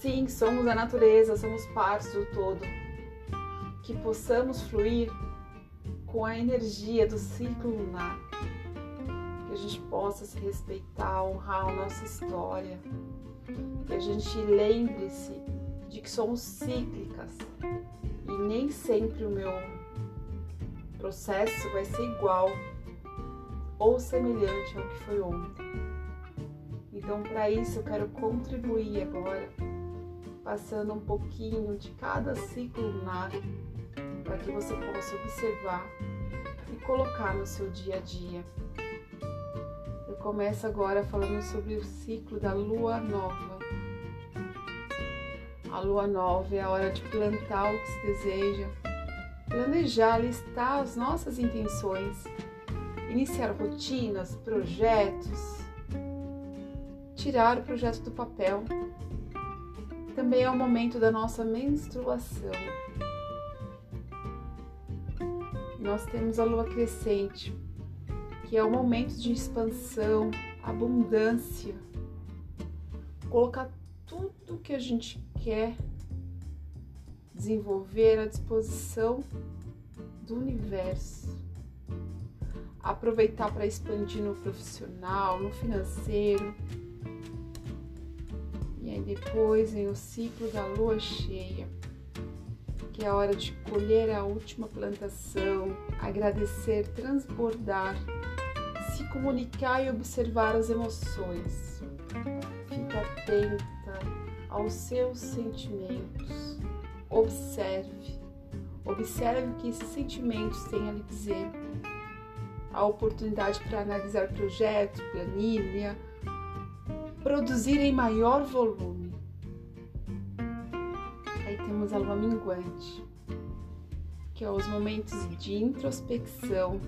Sim, somos a natureza, somos parte do todo. Que possamos fluir com a energia do ciclo lunar. Que a gente possa se respeitar, honrar a nossa história. Que a gente lembre-se de que somos cíclicas e nem sempre o meu processo vai ser igual ou semelhante ao que foi ontem. Então, para isso, eu quero contribuir agora, passando um pouquinho de cada ciclo lunar, para que você possa observar e colocar no seu dia a dia. Eu começo agora falando sobre o ciclo da lua nova. A lua nova é a hora de plantar o que se deseja, planejar, listar as nossas intenções, iniciar rotinas, projetos, tirar o projeto do papel. Também é o momento da nossa menstruação. Nós temos a lua crescente, que é o momento de expansão, abundância, colocar tudo que a gente quer desenvolver à disposição do universo. Aproveitar para expandir no profissional, no financeiro. E aí depois vem o ciclo da lua cheia, que é a hora de colher a última plantação, agradecer, transbordar, se comunicar e observar as emoções. Fica atenta aos seus sentimentos. Observe, observe o que esses sentimentos têm a lhe dizer. A oportunidade para analisar projeto, planilha, produzir em maior volume. Aí temos a lua minguante, que é os momentos de introspecção.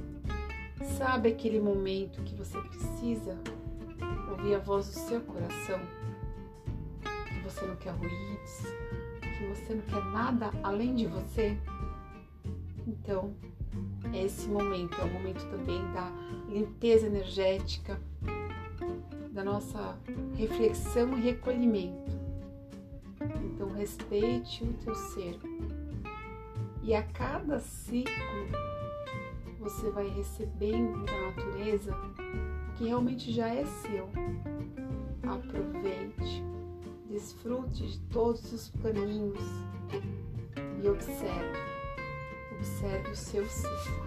Sabe aquele momento que você precisa ouvir a voz do seu coração? você não quer ruídos, que você não quer nada além de você, então esse momento é o momento também da limpeza energética, da nossa reflexão e recolhimento. Então respeite o teu ser. E a cada ciclo você vai recebendo da natureza que realmente já é seu. Aproveite Desfrute de todos os caminhos e observe, observe o seu ciclo.